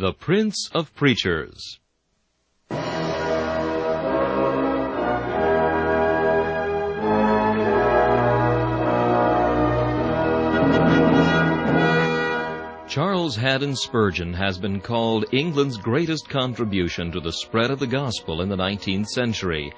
The Prince of Preachers. Charles Haddon Spurgeon has been called England's greatest contribution to the spread of the gospel in the 19th century.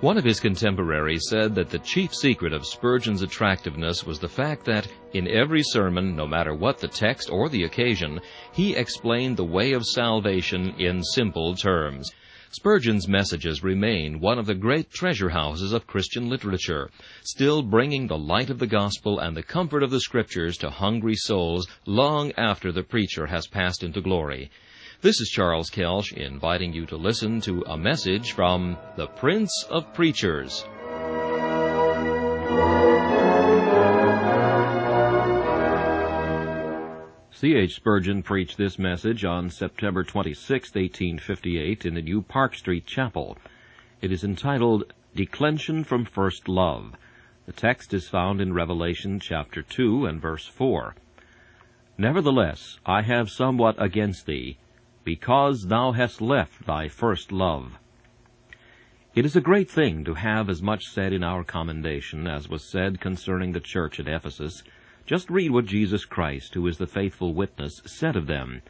One of his contemporaries said that the chief secret of Spurgeon's attractiveness was the fact that, in every sermon, no matter what the text or the occasion, he explained the way of salvation in simple terms. Spurgeon's messages remain one of the great treasure houses of Christian literature, still bringing the light of the gospel and the comfort of the scriptures to hungry souls long after the preacher has passed into glory. This is Charles Kelsch inviting you to listen to a message from the Prince of Preachers. C. H. Spurgeon preached this message on September 26, 1858, in the new Park Street Chapel. It is entitled Declension from First Love. The text is found in Revelation chapter 2 and verse 4. Nevertheless, I have somewhat against thee, because thou hast left thy first love. It is a great thing to have as much said in our commendation as was said concerning the church at Ephesus, just read what Jesus Christ, who is the faithful witness, said of them.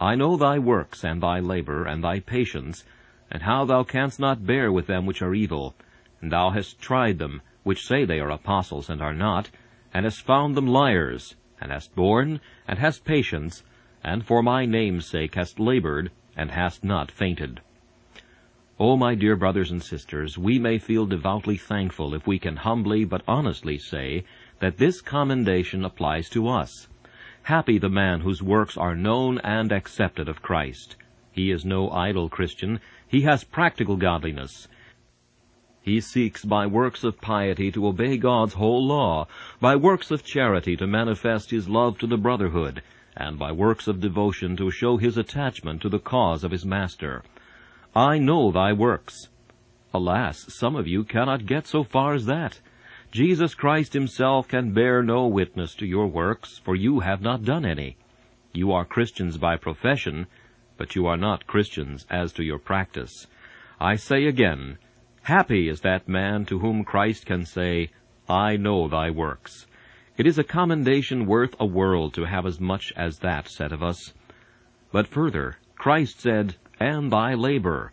I know thy works, and thy labor, and thy patience, and how thou canst not bear with them which are evil. And thou hast tried them, which say they are apostles, and are not, and hast found them liars, and hast borne, and hast patience, and for my name's sake hast labored, and hast not fainted. Oh, my dear brothers and sisters, we may feel devoutly thankful if we can humbly but honestly say that this commendation applies to us. Happy the man whose works are known and accepted of Christ. He is no idle Christian. He has practical godliness. He seeks by works of piety to obey God's whole law, by works of charity to manifest his love to the brotherhood, and by works of devotion to show his attachment to the cause of his Master. I know thy works. Alas, some of you cannot get so far as that. Jesus Christ himself can bear no witness to your works, for you have not done any. You are Christians by profession, but you are not Christians as to your practice. I say again, happy is that man to whom Christ can say, I know thy works. It is a commendation worth a world to have as much as that said of us. But further, Christ said, and thy labor.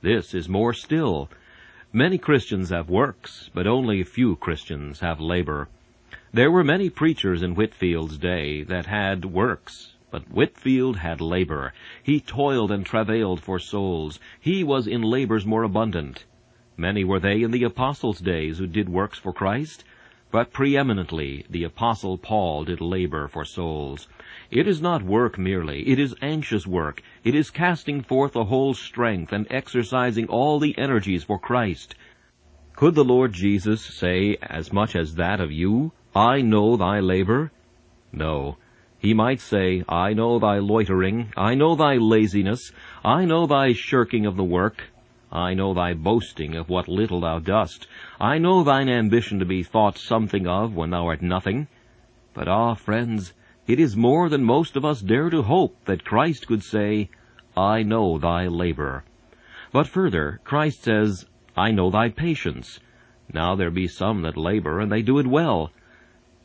This is more still. Many Christians have works, but only few Christians have labor. There were many preachers in Whitefield's day that had works, but Whitefield had labor. He toiled and travailed for souls. He was in labors more abundant. Many were they in the apostles' days who did works for Christ, but preeminently the apostle Paul did labor for souls. It is not work merely, it is anxious work. It is casting forth the whole strength and exercising all the energies for Christ. Could the Lord Jesus say as much as that of you, I know thy labor? No. He might say, I know thy loitering, I know thy laziness, I know thy shirking of the work, I know thy boasting of what little thou dost, I know thine ambition to be thought something of when thou art nothing. But ah, friends, it is more than most of us dare to hope that Christ could say, I know thy labor. But further, Christ says, I know thy patience. Now there be some that labor, and they do it well.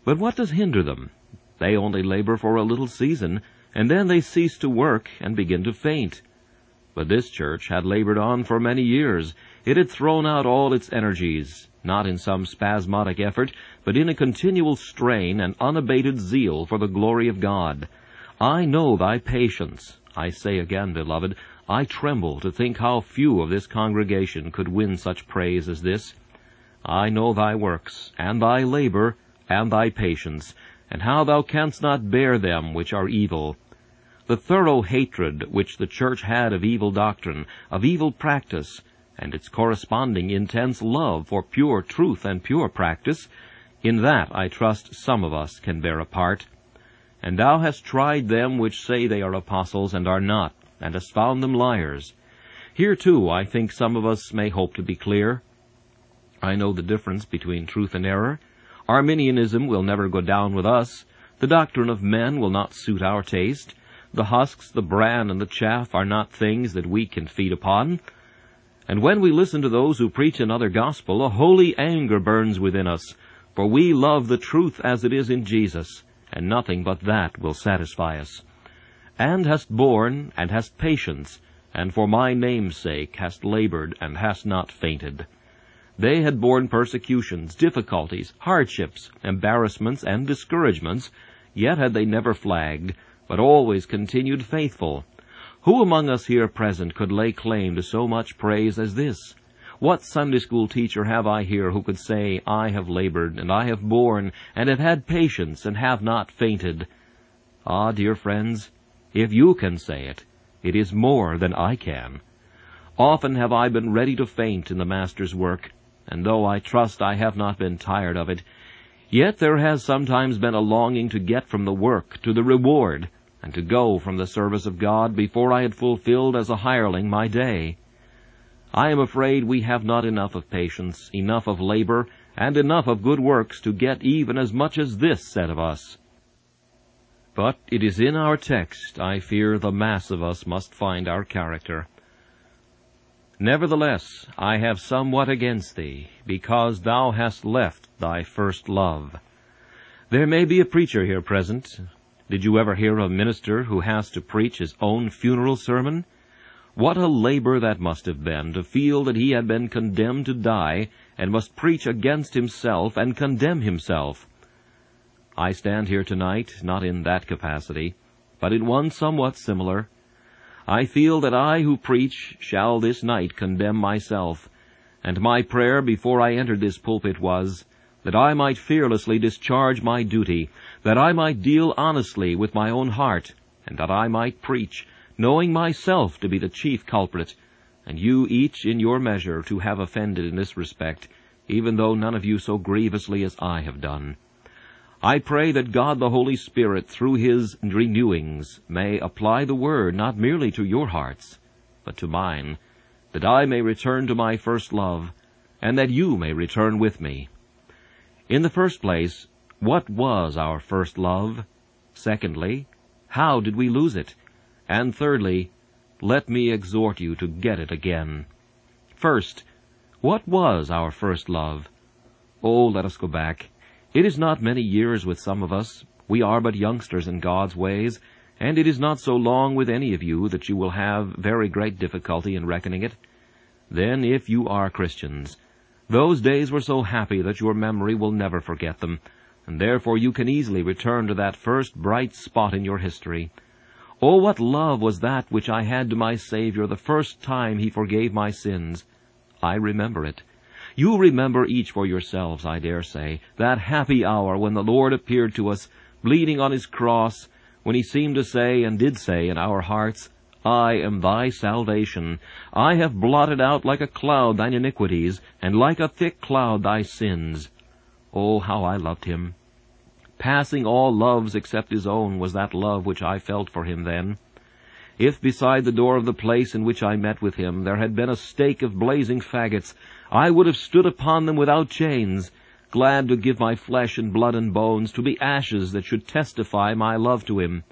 But what does hinder them? They only labor for a little season, and then they cease to work and begin to faint. But this church had labored on for many years. It had thrown out all its energies, not in some spasmodic effort, but in a continual strain and unabated zeal for the glory of God. I know thy patience. I say again, beloved, I tremble to think how few of this congregation could win such praise as this. I know thy works, and thy labor, and thy patience, and how thou canst not bear them which are evil. The thorough hatred which the church had of evil doctrine, of evil practice, and its corresponding intense love for pure truth and pure practice, in that I trust some of us can bear a part. And thou hast tried them which say they are apostles and are not, and hast found them liars. Here too I think some of us may hope to be clear. I know the difference between truth and error. Arminianism will never go down with us. The doctrine of men will not suit our taste. The husks, the bran, and the chaff are not things that we can feed upon. And when we listen to those who preach another gospel, a holy anger burns within us, for we love the truth as it is in Jesus, and nothing but that will satisfy us. And hast borne, and hast patience, and for my name's sake hast labored, and hast not fainted. They had borne persecutions, difficulties, hardships, embarrassments, and discouragements, yet had they never flagged, but always continued faithful. Who among us here present could lay claim to so much praise as this? What Sunday school teacher have I here who could say, I have labored, and I have borne, and have had patience, and have not fainted? Ah, dear friends, if you can say it, it is more than I can. Often have I been ready to faint in the Master's work, and though I trust I have not been tired of it, yet there has sometimes been a longing to get from the work to the reward, and to go from the service of God before I had fulfilled as a hireling my day. I am afraid we have not enough of patience, enough of labor, and enough of good works to get even as much as this said of us. But it is in our text I fear the mass of us must find our character. Nevertheless, I have somewhat against thee, because thou hast left thy first love. There may be a preacher here present. Did you ever hear of a minister who has to preach his own funeral sermon? What a labor that must have been to feel that he had been condemned to die and must preach against himself and condemn himself. I stand here tonight not in that capacity, but in one somewhat similar, I feel that I who preach shall this night condemn myself, and my prayer before I entered this pulpit was, that I might fearlessly discharge my duty, that I might deal honestly with my own heart, and that I might preach, knowing myself to be the chief culprit, and you each in your measure to have offended in this respect, even though none of you so grievously as I have done. I pray that God the Holy Spirit, through His renewings, may apply the Word not merely to your hearts, but to mine, that I may return to my first love, and that you may return with me. In the first place, what was our first love? Secondly, how did we lose it? And thirdly, let me exhort you to get it again. First, what was our first love? Oh, let us go back. It is not many years with some of us. We are but youngsters in God's ways, and it is not so long with any of you that you will have very great difficulty in reckoning it. Then, if you are Christians, those days were so happy that your memory will never forget them, and therefore you can easily return to that first bright spot in your history. Oh, what love was that which I had to my Savior the first time He forgave my sins! I remember it. You remember each for yourselves, I dare say, that happy hour when the Lord appeared to us, bleeding on his cross, when he seemed to say, and did say in our hearts, I am thy salvation. I have blotted out like a cloud thine iniquities, and like a thick cloud thy sins. Oh, how I loved him! Passing all loves except his own was that love which I felt for him then. If beside the door of the place in which I met with him there had been a stake of blazing faggots, I would have stood upon them without chains, glad to give my flesh and blood and bones to be ashes that should testify my love to him.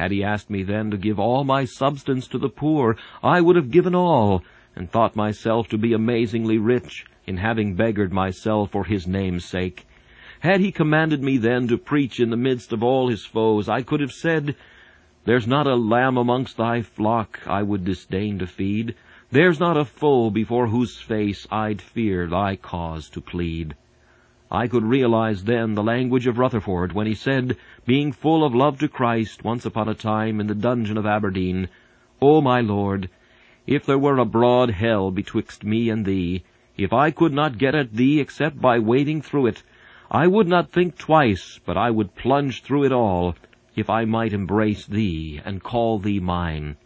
Had he asked me then to give all my substance to the poor, I would have given all, and thought myself to be amazingly rich in having beggared myself for his name's sake. Had he commanded me then to preach in the midst of all his foes, I could have said, There's not a lamb amongst thy flock I would disdain to feed, there's not a foe before whose face I'd fear thy cause to plead. I could realize then the language of Rutherford when he said, being full of love to Christ once upon a time in the dungeon of Aberdeen, O my Lord, if there were a broad hell betwixt me and thee, if I could not get at thee except by wading through it, I would not think twice, but I would plunge through it all, if I might embrace thee and call thee mine.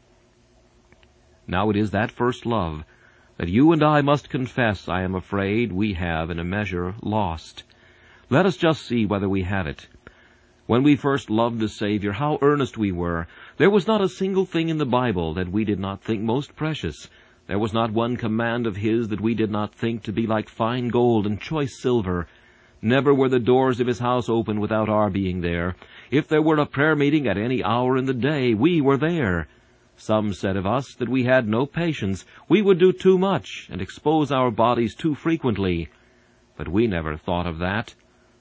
Now it is that first love that you and I must confess, I am afraid, we have in a measure lost. Let us just see whether we have it. When we first loved the Savior, how earnest we were. There was not a single thing in the Bible that we did not think most precious. There was not one command of His that we did not think to be like fine gold and choice silver. Never were the doors of his house open without our being there. If there were a prayer meeting at any hour in the day, we were there. Some said of us that we had no patience, we would do too much, and expose our bodies too frequently. But we never thought of that.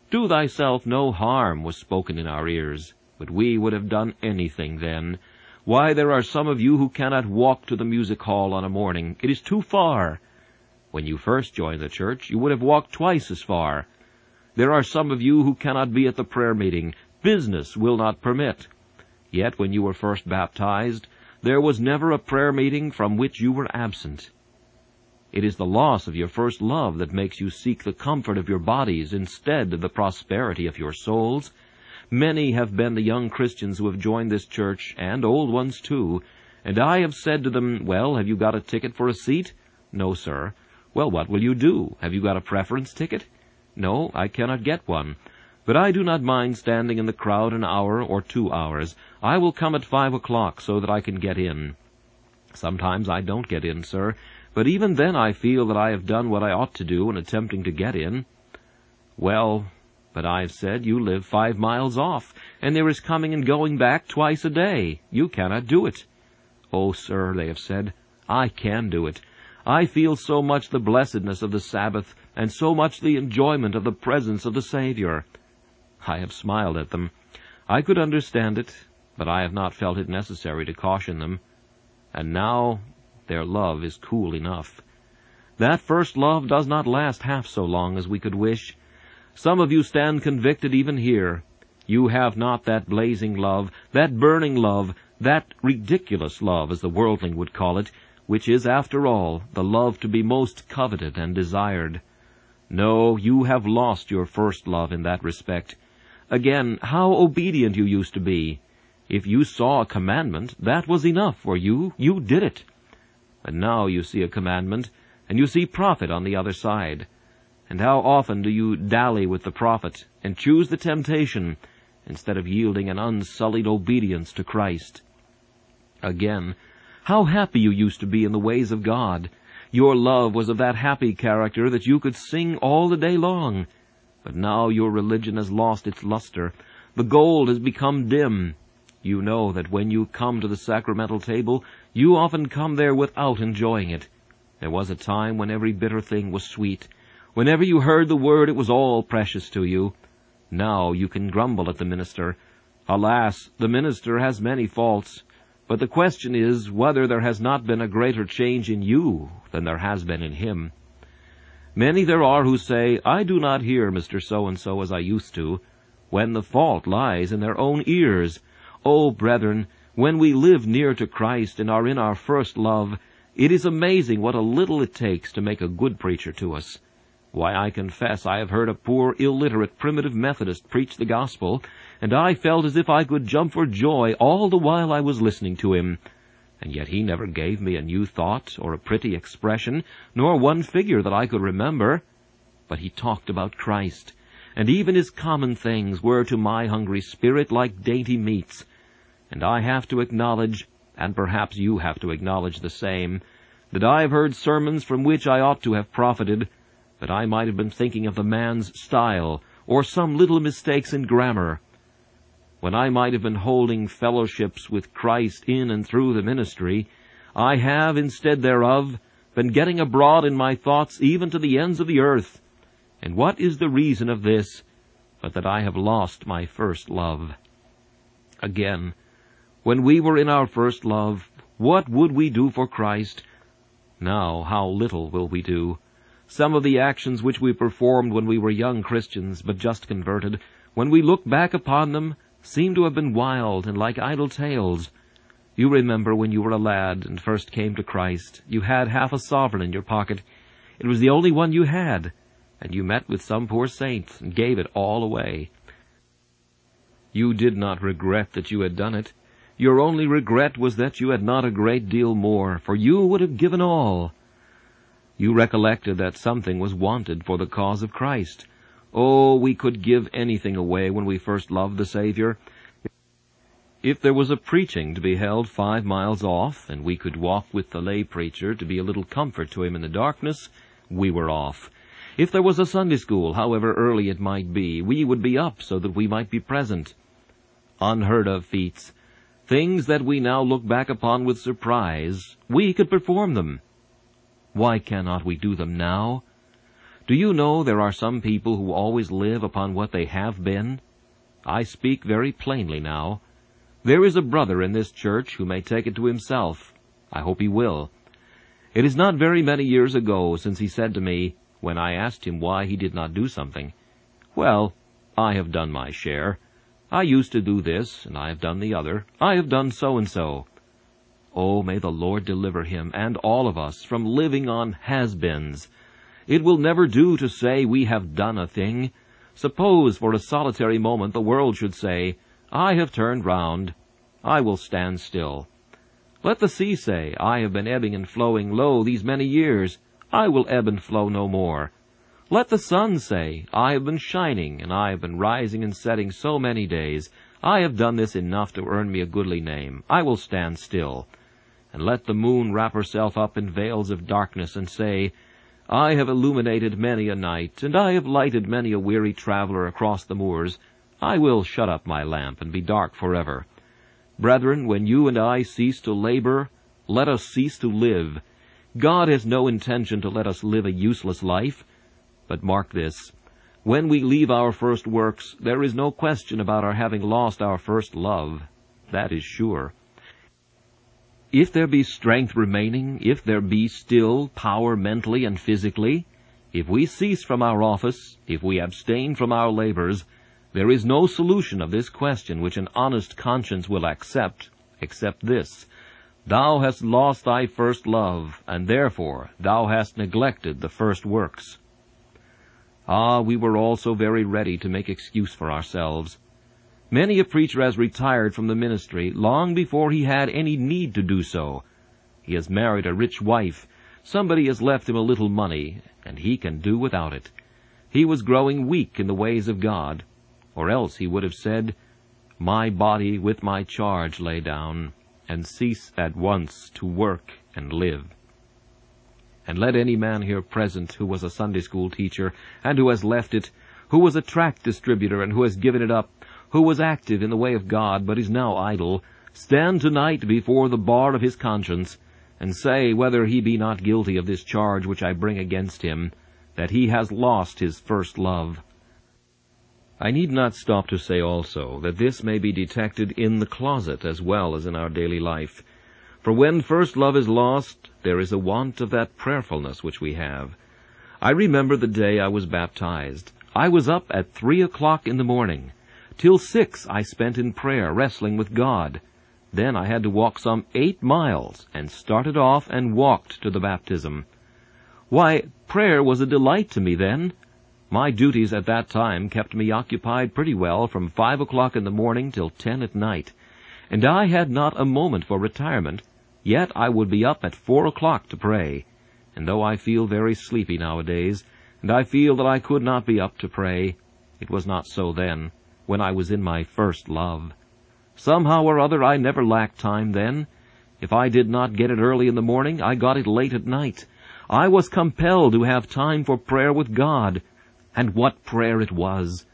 Do thyself no harm was spoken in our ears, but we would have done anything then. Why, there are some of you who cannot walk to the music hall on a morning. It is too far. When you first joined the church, you would have walked twice as far. There are some of you who cannot be at the prayer meeting. Business will not permit. Yet when you were first baptized, there was never a prayer meeting from which you were absent. It is the loss of your first love that makes you seek the comfort of your bodies instead of the prosperity of your souls. Many have been the young Christians who have joined this church, and old ones too, and I have said to them, Well, have you got a ticket for a seat? No, sir. Well, what will you do? Have you got a preference ticket? No, I cannot get one. But I do not mind standing in the crowd an hour or two hours. I will come at five o'clock so that I can get in. Sometimes I don't get in, sir, but even then I feel that I have done what I ought to do in attempting to get in. Well, but I've said you live five miles off, and there is coming and going back twice a day. You cannot do it. Oh, sir, they have said, I can do it. I feel so much the blessedness of the Sabbath, and so much the enjoyment of the presence of the Savior. I have smiled at them. I could understand it, but I have not felt it necessary to caution them. And now their love is cool enough. That first love does not last half so long as we could wish. Some of you stand convicted even here. You have not that blazing love, that burning love, that ridiculous love, as the worldling would call it, which is, after all, the love to be most coveted and desired. No, you have lost your first love in that respect. Again, how obedient you used to be. If you saw a commandment, that was enough for you. You did it. But now you see a commandment, and you see profit on the other side. And how often do you dally with the profit, and choose the temptation, instead of yielding an unsullied obedience to Christ? Again, how happy you used to be in the ways of God. Your love was of that happy character that you could sing all the day long. But now your religion has lost its luster. The gold has become dim. You know that when you come to the sacramental table, you often come there without enjoying it. There was a time when every bitter thing was sweet. Whenever you heard the word, it was all precious to you. Now you can grumble at the minister. Alas, the minister has many faults. But the question is whether there has not been a greater change in you than there has been in him. Many there are who say, I do not hear Mr. So-and-so as I used to, when the fault lies in their own ears. Oh, brethren, when we live near to Christ and are in our first love, it is amazing what a little it takes to make a good preacher to us. Why, I confess I have heard a poor, illiterate, primitive Methodist preach the gospel, and I felt as if I could jump for joy all the while I was listening to him. And yet he never gave me a new thought, or a pretty expression, nor one figure that I could remember. But he talked about Christ, and even his common things were to my hungry spirit like dainty meats. And I have to acknowledge, and perhaps you have to acknowledge the same, that I have heard sermons from which I ought to have profited, but I might have been thinking of the man's style, or some little mistakes in grammar, when I might have been holding fellowships with Christ in and through the ministry, I have, instead thereof, been getting abroad in my thoughts even to the ends of the earth. And what is the reason of this, but that I have lost my first love? Again, when we were in our first love, what would we do for Christ? Now, how little will we do. Some of the actions which we performed when we were young Christians, but just converted, when we look back upon them, seem to have been wild and like idle tales. You remember when you were a lad and first came to Christ, you had half a sovereign in your pocket. It was the only one you had, and you met with some poor saint and gave it all away. You did not regret that you had done it. Your only regret was that you had not a great deal more, for you would have given all. You recollected that something was wanted for the cause of Christ. Oh, we could give anything away when we first loved the Savior. If there was a preaching to be held five miles off, and we could walk with the lay preacher to be a little comfort to him in the darkness, we were off. If there was a Sunday school, however early it might be, we would be up so that we might be present. Unheard of feats, things that we now look back upon with surprise, we could perform them. Why cannot we do them now? Do you know there are some people who always live upon what they have been? I speak very plainly now. There is a brother in this church who may take it to himself. I hope he will. It is not very many years ago since he said to me, when I asked him why he did not do something, Well, I have done my share. I used to do this, and I have done the other. I have done so and so. Oh, may the Lord deliver him and all of us from living on has-beens. It will never do to say we have done a thing. Suppose for a solitary moment the world should say, I have turned round. I will stand still. Let the sea say, I have been ebbing and flowing low these many years. I will ebb and flow no more. Let the sun say, I have been shining, and I have been rising and setting so many days. I have done this enough to earn me a goodly name. I will stand still. And let the moon wrap herself up in veils of darkness and say, I have illuminated many a night, and I have lighted many a weary traveler across the moors. I will shut up my lamp and be dark forever. Brethren, when you and I cease to labor, let us cease to live. God has no intention to let us live a useless life. But mark this, when we leave our first works, there is no question about our having lost our first love. That is sure. If there be strength remaining, if there be still power mentally and physically, if we cease from our office, if we abstain from our labors, there is no solution of this question which an honest conscience will accept, except this. Thou hast lost thy first love, and therefore thou hast neglected the first works. Ah, we were all so very ready to make excuse for ourselves. Many a preacher has retired from the ministry long before he had any need to do so. He has married a rich wife. Somebody has left him a little money, and he can do without it. He was growing weak in the ways of God, or else he would have said, My body with my charge lay down, and cease at once to work and live. And let any man here present who was a Sunday school teacher, and who has left it, who was a tract distributor, and who has given it up, who was active in the way of God, but is now idle, stand tonight before the bar of his conscience, and say whether he be not guilty of this charge which I bring against him, that he has lost his first love. I need not stop to say also that this may be detected in the closet as well as in our daily life. For when first love is lost, there is a want of that prayerfulness which we have. I remember the day I was baptized. I was up at three o'clock in the morning. Till six I spent in prayer, wrestling with God. Then I had to walk some eight miles, and started off and walked to the baptism. Why, prayer was a delight to me then. My duties at that time kept me occupied pretty well from five o'clock in the morning till ten at night, and I had not a moment for retirement, yet I would be up at four o'clock to pray. And though I feel very sleepy nowadays, and I feel that I could not be up to pray, it was not so then when I was in my first love. Somehow or other I never lacked time then. If I did not get it early in the morning, I got it late at night. I was compelled to have time for prayer with God. And what prayer it was!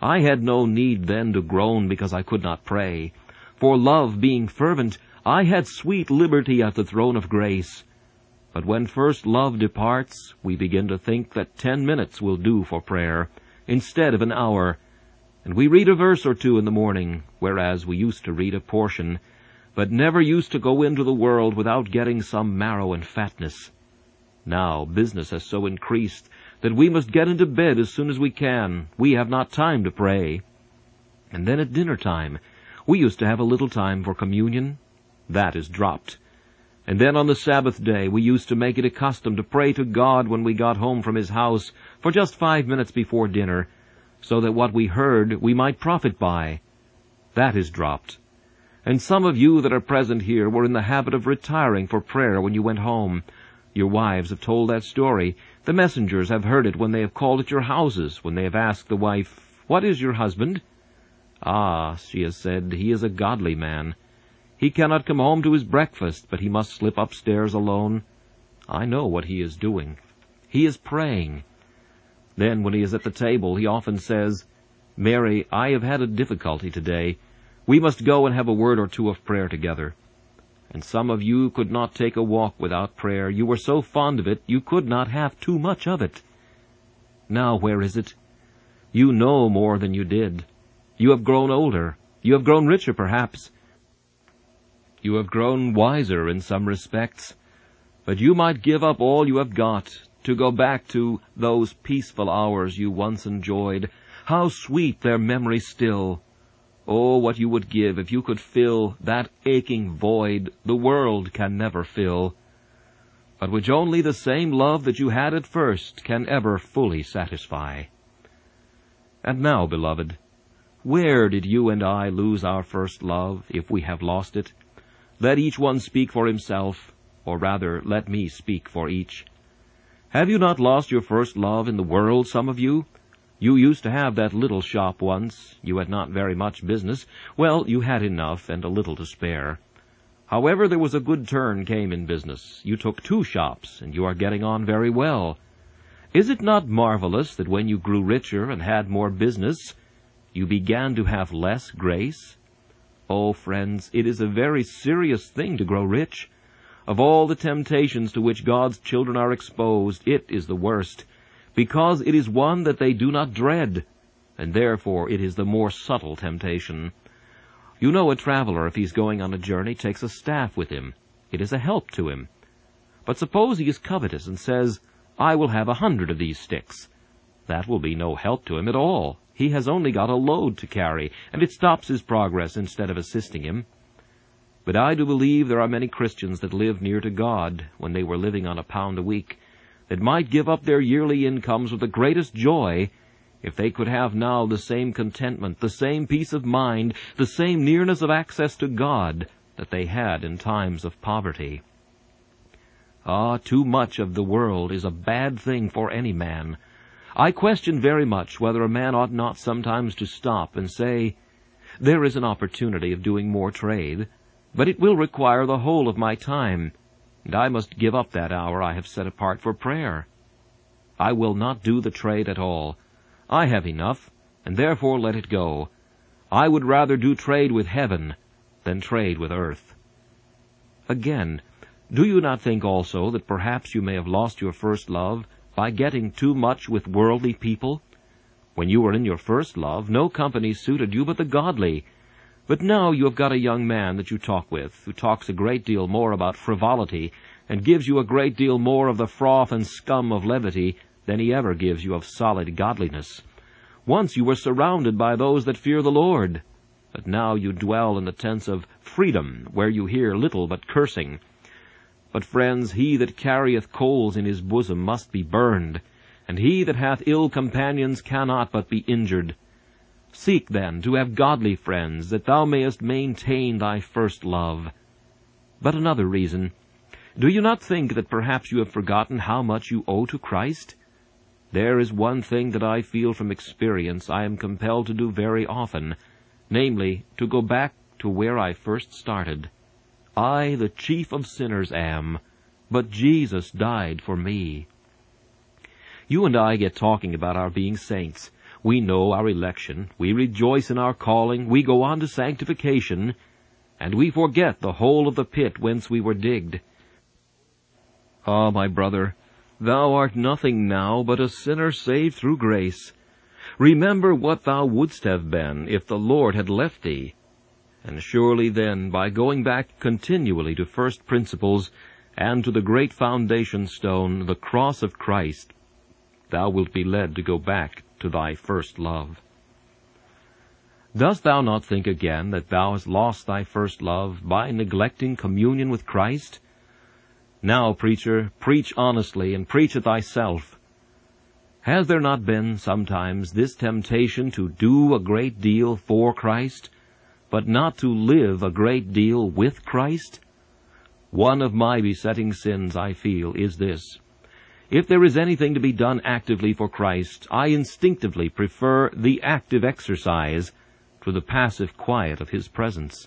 I had no need then to groan because I could not pray. For love being fervent, I had sweet liberty at the throne of grace. But when first love departs, we begin to think that ten minutes will do for prayer, instead of an hour, and we read a verse or two in the morning, whereas we used to read a portion, but never used to go into the world without getting some marrow and fatness. Now business has so increased that we must get into bed as soon as we can. We have not time to pray. And then at dinner time, we used to have a little time for communion. That is dropped. And then on the Sabbath day, we used to make it a custom to pray to God when we got home from His house for just five minutes before dinner, so that what we heard we might profit by. That is dropped. And some of you that are present here were in the habit of retiring for prayer when you went home. Your wives have told that story. The messengers have heard it when they have called at your houses, when they have asked the wife, What is your husband? Ah, she has said, he is a godly man. He cannot come home to his breakfast, but he must slip upstairs alone. I know what he is doing. He is praying. Then, when he is at the table, he often says, Mary, I have had a difficulty today. We must go and have a word or two of prayer together. And some of you could not take a walk without prayer. You were so fond of it, you could not have too much of it. Now where is it? You know more than you did. You have grown older. You have grown richer, perhaps. You have grown wiser in some respects. But you might give up all you have got to go back to those peaceful hours you once enjoyed. How sweet their memory still! Oh, what you would give if you could fill that aching void the world can never fill, but which only the same love that you had at first can ever fully satisfy. And now, beloved, where did you and I lose our first love, if we have lost it? Let each one speak for himself, or rather, let me speak for each. Have you not lost your first love in the world, some of you? You used to have that little shop once. You had not very much business. Well, you had enough and a little to spare. However, there was a good turn came in business. You took two shops, and you are getting on very well. Is it not marvelous that when you grew richer and had more business, you began to have less grace? Oh, friends, it is a very serious thing to grow rich. Of all the temptations to which God's children are exposed, it is the worst, because it is one that they do not dread, and therefore it is the more subtle temptation. You know a traveler, if he's going on a journey, takes a staff with him. It is a help to him. But suppose he is covetous and says, I will have a hundred of these sticks. That will be no help to him at all. He has only got a load to carry, and it stops his progress instead of assisting him. But I do believe there are many Christians that live near to God when they were living on a pound a week, that might give up their yearly incomes with the greatest joy if they could have now the same contentment, the same peace of mind, the same nearness of access to God that they had in times of poverty. Ah, too much of the world is a bad thing for any man. I question very much whether a man ought not sometimes to stop and say, There is an opportunity of doing more trade. But it will require the whole of my time, and I must give up that hour I have set apart for prayer. I will not do the trade at all. I have enough, and therefore let it go. I would rather do trade with heaven than trade with earth. Again, do you not think also that perhaps you may have lost your first love by getting too much with worldly people? When you were in your first love, no company suited you but the godly, but now you have got a young man that you talk with, who talks a great deal more about frivolity, and gives you a great deal more of the froth and scum of levity than he ever gives you of solid godliness. Once you were surrounded by those that fear the Lord, but now you dwell in the tents of freedom, where you hear little but cursing. But, friends, he that carrieth coals in his bosom must be burned, and he that hath ill companions cannot but be injured. Seek, then, to have godly friends, that thou mayest maintain thy first love. But another reason. Do you not think that perhaps you have forgotten how much you owe to Christ? There is one thing that I feel from experience I am compelled to do very often, namely, to go back to where I first started. I, the chief of sinners, am, but Jesus died for me. You and I get talking about our being saints, we know our election, we rejoice in our calling, we go on to sanctification, and we forget the whole of the pit whence we were digged. Ah, my brother, thou art nothing now but a sinner saved through grace. Remember what thou wouldst have been if the Lord had left thee. And surely then, by going back continually to first principles, and to the great foundation stone, the cross of Christ, thou wilt be led to go back to thy first love. Dost thou not think again that thou hast lost thy first love by neglecting communion with Christ? Now, preacher, preach honestly and preach it thyself. Has there not been sometimes this temptation to do a great deal for Christ, but not to live a great deal with Christ? One of my besetting sins, I feel, is this. If there is anything to be done actively for Christ, I instinctively prefer the active exercise to the passive quiet of His presence.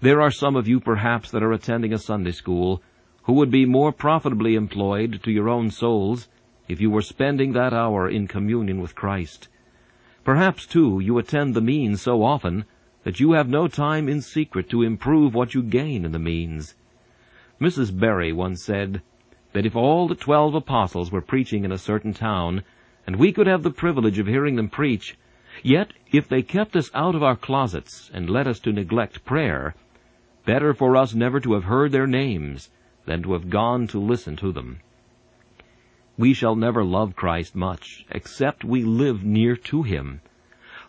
There are some of you perhaps that are attending a Sunday school who would be more profitably employed to your own souls if you were spending that hour in communion with Christ. Perhaps, too, you attend the means so often that you have no time in secret to improve what you gain in the means. Mrs. Berry once said that if all the twelve apostles were preaching in a certain town, and we could have the privilege of hearing them preach, yet if they kept us out of our closets and led us to neglect prayer, better for us never to have heard their names than to have gone to listen to them. We shall never love Christ much except we live near to Him.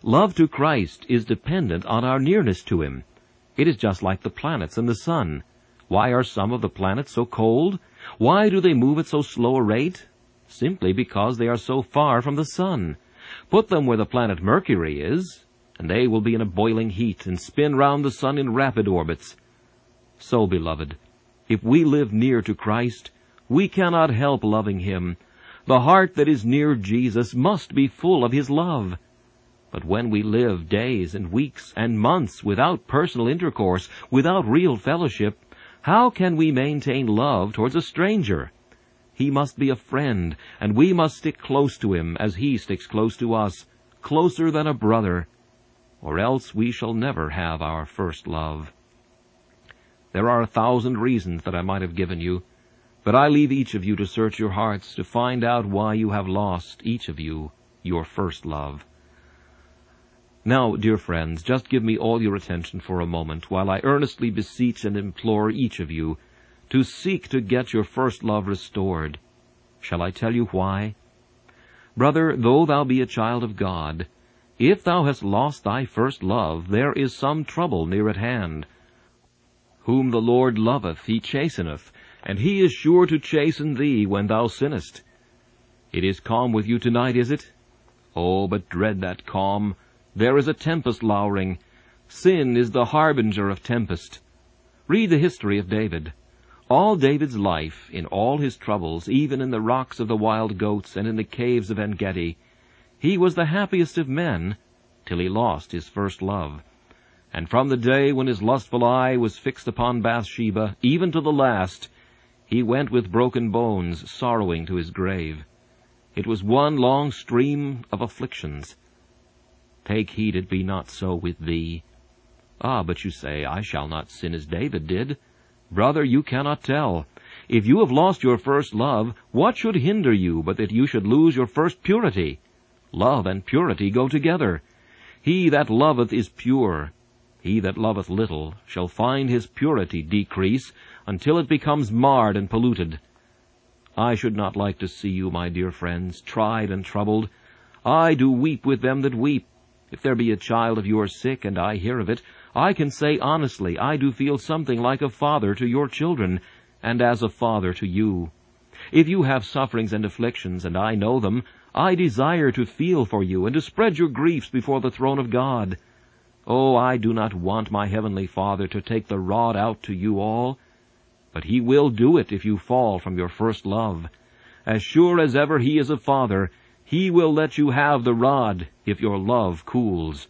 Love to Christ is dependent on our nearness to Him. It is just like the planets and the sun. Why are some of the planets so cold? Why do they move at so slow a rate? Simply because they are so far from the sun. Put them where the planet Mercury is, and they will be in a boiling heat and spin round the sun in rapid orbits. So, beloved, if we live near to Christ, we cannot help loving Him. The heart that is near Jesus must be full of His love. But when we live days and weeks and months without personal intercourse, without real fellowship, how can we maintain love towards a stranger? He must be a friend, and we must stick close to him as he sticks close to us, closer than a brother, or else we shall never have our first love. There are a thousand reasons that I might have given you, but I leave each of you to search your hearts to find out why you have lost, each of you, your first love. Now, dear friends, just give me all your attention for a moment while I earnestly beseech and implore each of you to seek to get your first love restored. Shall I tell you why? Brother, though thou be a child of God, if thou hast lost thy first love, there is some trouble near at hand. Whom the Lord loveth, he chasteneth, and he is sure to chasten thee when thou sinnest. It is calm with you tonight, is it? Oh, but dread that calm, there is a tempest lowering. Sin is the harbinger of tempest. Read the history of David. All David's life, in all his troubles, even in the rocks of the wild goats and in the caves of En-gedi, he was the happiest of men till he lost his first love. And from the day when his lustful eye was fixed upon Bathsheba, even to the last, he went with broken bones, sorrowing to his grave. It was one long stream of afflictions. Take heed it be not so with thee. Ah, but you say, I shall not sin as David did. Brother, you cannot tell. If you have lost your first love, what should hinder you but that you should lose your first purity? Love and purity go together. He that loveth is pure. He that loveth little shall find his purity decrease until it becomes marred and polluted. I should not like to see you, my dear friends, tried and troubled. I do weep with them that weep, if there be a child of yours sick, and I hear of it, I can say honestly, I do feel something like a father to your children, and as a father to you. If you have sufferings and afflictions, and I know them, I desire to feel for you, and to spread your griefs before the throne of God. Oh, I do not want my heavenly Father to take the rod out to you all, but he will do it if you fall from your first love. As sure as ever he is a father, he will let you have the rod if your love cools.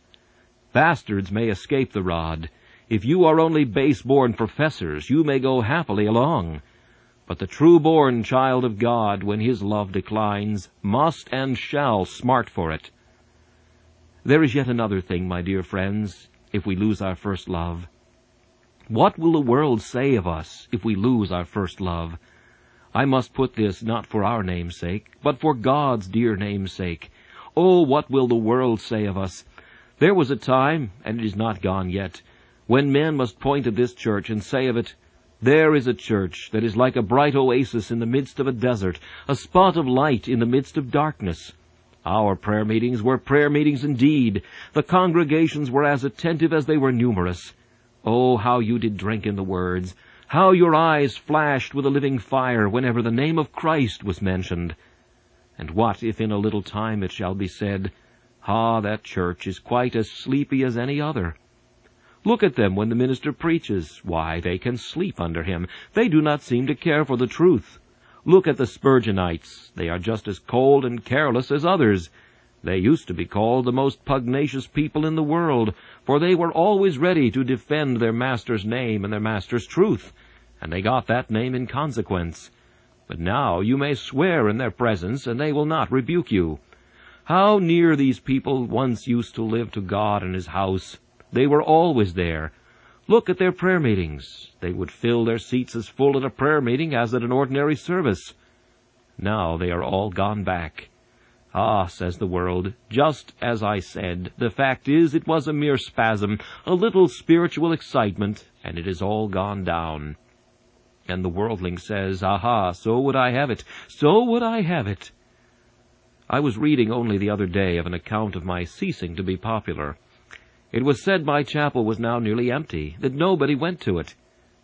Bastards may escape the rod. If you are only base-born professors, you may go happily along. But the true-born child of God, when his love declines, must and shall smart for it. There is yet another thing, my dear friends, if we lose our first love. What will the world say of us if we lose our first love? I must put this not for our name's sake, but for God's dear name's sake. Oh, what will the world say of us? There was a time, and it is not gone yet, when men must point at this church and say of it, There is a church that is like a bright oasis in the midst of a desert, a spot of light in the midst of darkness. Our prayer meetings were prayer meetings indeed. The congregations were as attentive as they were numerous. Oh, how you did drink in the words! How your eyes flashed with a living fire whenever the name of Christ was mentioned. And what if in a little time it shall be said, Ah, that church is quite as sleepy as any other. Look at them when the minister preaches. Why, they can sleep under him. They do not seem to care for the truth. Look at the Spurgeonites. They are just as cold and careless as others. They used to be called the most pugnacious people in the world, for they were always ready to defend their master's name and their master's truth, and they got that name in consequence. But now you may swear in their presence, and they will not rebuke you. How near these people once used to live to God and His house. They were always there. Look at their prayer meetings. They would fill their seats as full at a prayer meeting as at an ordinary service. Now they are all gone back. Ah, says the world, just as I said, the fact is it was a mere spasm, a little spiritual excitement, and it is all gone down. And the worldling says, Aha, so would I have it, so would I have it. I was reading only the other day of an account of my ceasing to be popular. It was said my chapel was now nearly empty, that nobody went to it,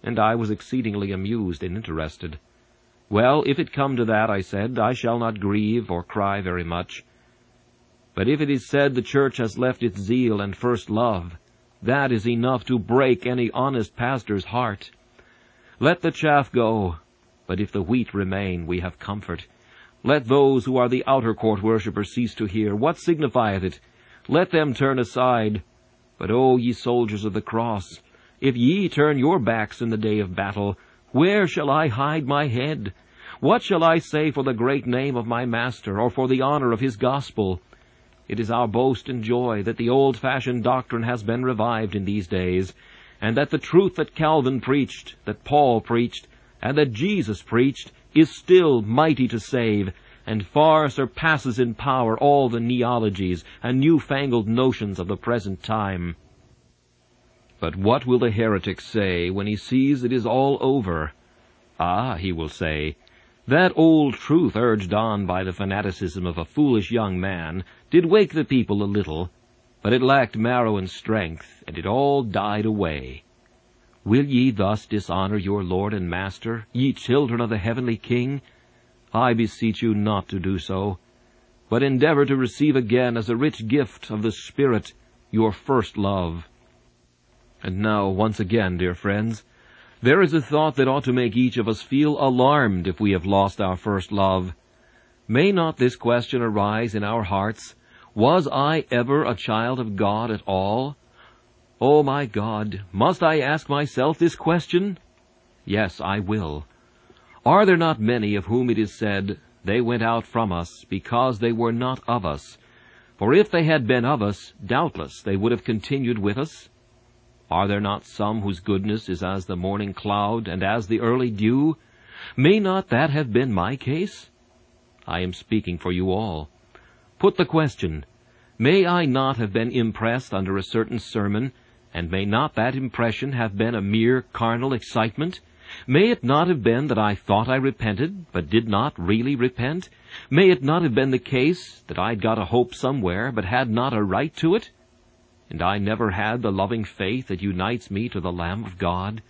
and I was exceedingly amused and interested. Well, if it come to that, I said, I shall not grieve or cry very much. But if it is said the church has left its zeal and first love, that is enough to break any honest pastor's heart. Let the chaff go, but if the wheat remain, we have comfort. Let those who are the outer court worshippers cease to hear. What signifieth it? Let them turn aside. But O ye soldiers of the cross, if ye turn your backs in the day of battle, where shall I hide my head? What shall I say for the great name of my Master, or for the honor of his gospel? It is our boast and joy that the old-fashioned doctrine has been revived in these days, and that the truth that Calvin preached, that Paul preached, and that Jesus preached, is still mighty to save, and far surpasses in power all the neologies and new-fangled notions of the present time. But what will the heretic say when he sees it is all over? Ah, he will say, that old truth urged on by the fanaticism of a foolish young man did wake the people a little, but it lacked marrow and strength, and it all died away. Will ye thus dishonor your Lord and Master, ye children of the heavenly King? I beseech you not to do so, but endeavor to receive again as a rich gift of the Spirit your first love. And now, once again, dear friends, there is a thought that ought to make each of us feel alarmed if we have lost our first love. May not this question arise in our hearts? Was I ever a child of God at all? Oh my God, must I ask myself this question? Yes, I will. Are there not many of whom it is said, They went out from us because they were not of us? For if they had been of us, doubtless they would have continued with us. Are there not some whose goodness is as the morning cloud and as the early dew? May not that have been my case? I am speaking for you all. Put the question, may I not have been impressed under a certain sermon, and may not that impression have been a mere carnal excitement? May it not have been that I thought I repented, but did not really repent? May it not have been the case that I'd got a hope somewhere, but had not a right to it? And I never had the loving faith that unites me to the Lamb of God?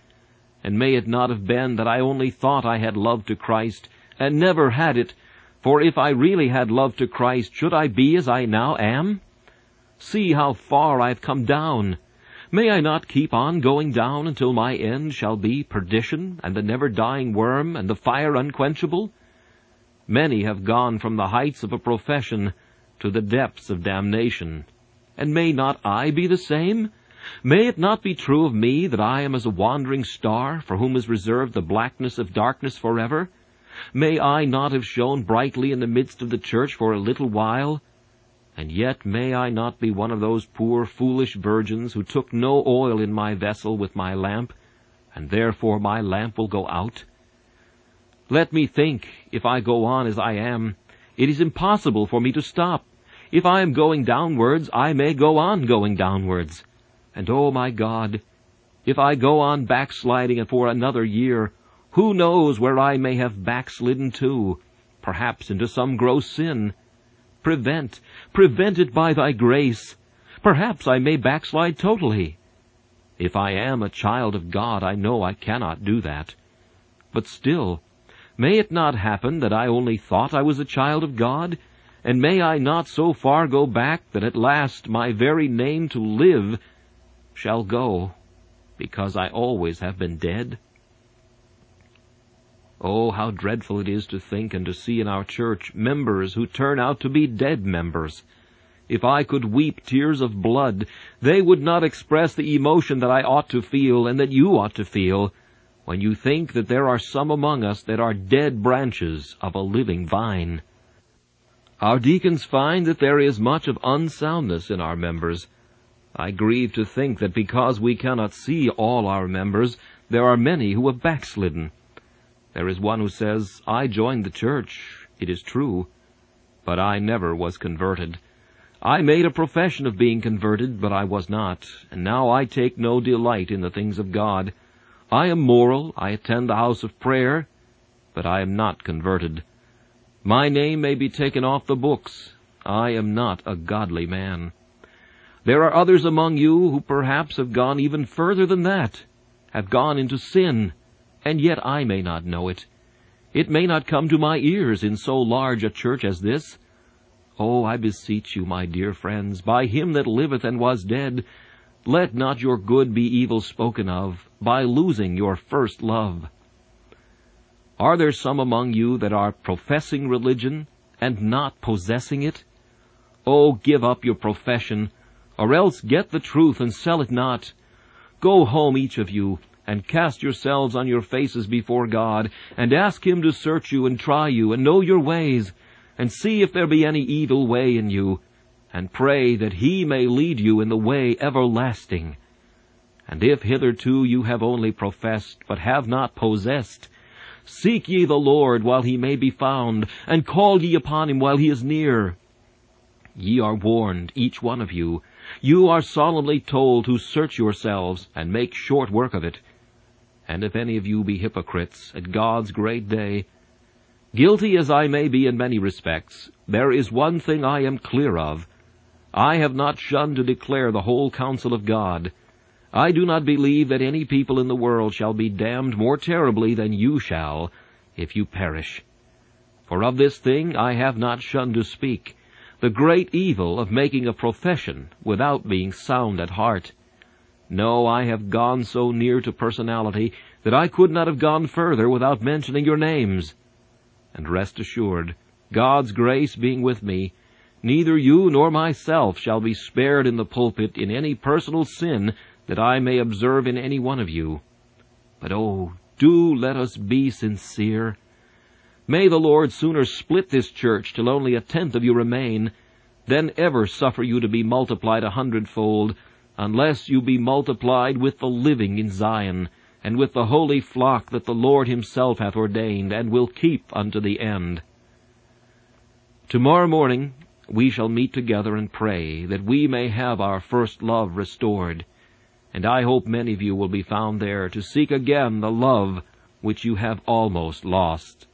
And may it not have been that I only thought I had love to Christ, and never had it, for if I really had love to Christ, should I be as I now am? See how far I have come down. May I not keep on going down until my end shall be perdition, and the never-dying worm, and the fire unquenchable? Many have gone from the heights of a profession to the depths of damnation. And may not I be the same? May it not be true of me that I am as a wandering star, for whom is reserved the blackness of darkness forever? May I not have shone brightly in the midst of the church for a little while? And yet may I not be one of those poor foolish virgins who took no oil in my vessel with my lamp, and therefore my lamp will go out? Let me think, if I go on as I am, it is impossible for me to stop. If I am going downwards, I may go on going downwards. And oh my God, if I go on backsliding for another year, who knows where I may have backslidden to? Perhaps into some gross sin. Prevent, prevent it by thy grace. Perhaps I may backslide totally. If I am a child of God, I know I cannot do that. But still, may it not happen that I only thought I was a child of God, and may I not so far go back that at last my very name to live shall go, because I always have been dead? Oh, how dreadful it is to think and to see in our church members who turn out to be dead members. If I could weep tears of blood, they would not express the emotion that I ought to feel and that you ought to feel. when you think that there are some among us that are dead branches of a living vine. Our deacons find that there is much of unsoundness in our members. I grieve to think that because we cannot see all our members, there are many who have backslidden. There is one who says, I joined the church, it is true, but I never was converted. I made a profession of being converted, but I was not, and now I take no delight in the things of God. I am moral, I attend the house of prayer, but I am not converted. My name may be taken off the books. I am not a godly man. There are others among you who perhaps have gone even further than that, have gone into sin, and yet I may not know it. It may not come to my ears in so large a church as this. Oh, I beseech you, my dear friends, by him that liveth and was dead, let not your good be evil spoken of, by losing your first love. Are there some among you that are professing religion, and not possessing it? Oh, give up your profession, or else get the truth and sell it not. Go home, each of you, and cast yourselves on your faces before God, and ask Him to search you and try you, and know your ways, and see if there be any evil way in you, and pray that He may lead you in the way everlasting. And if hitherto you have only professed, but have not possessed, seek ye the Lord while he may be found, and call ye upon him while he is near. Ye are warned, each one of you. You are solemnly told to search yourselves, and make short work of it, and if any of you be hypocrites at God's great day, guilty as I may be in many respects, there is one thing I am clear of. I have not shunned to declare the whole counsel of God. I do not believe that any people in the world shall be damned more terribly than you shall, if you perish. For of this thing I have not shunned to speak, the great evil of making a profession without being sound at heart. No, I have gone so near to personality that I could not have gone further without mentioning your names. And rest assured, God's grace being with me, neither you nor myself shall be spared in the pulpit in any personal sin that I may observe in any one of you. But oh, do let us be sincere. May the Lord sooner split this church till only a tenth of you remain, than ever suffer you to be multiplied a hundredfold, unless you be multiplied with the living in Zion, and with the holy flock that the Lord himself hath ordained, and will keep unto the end. Tomorrow morning we shall meet together and pray that we may have our first love restored, and I hope many of you will be found there to seek again the love which you have almost lost.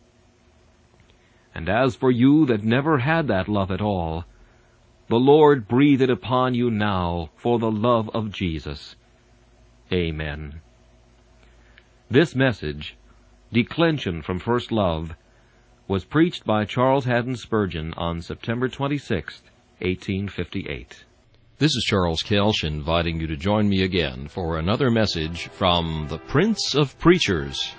And as for you that never had that love at all, the Lord breathe it upon you now for the love of Jesus. Amen. This message, Declension from First Love, was preached by Charles Haddon Spurgeon on September 26, 1858. This is Charles Kelsch inviting you to join me again for another message from the Prince of Preachers.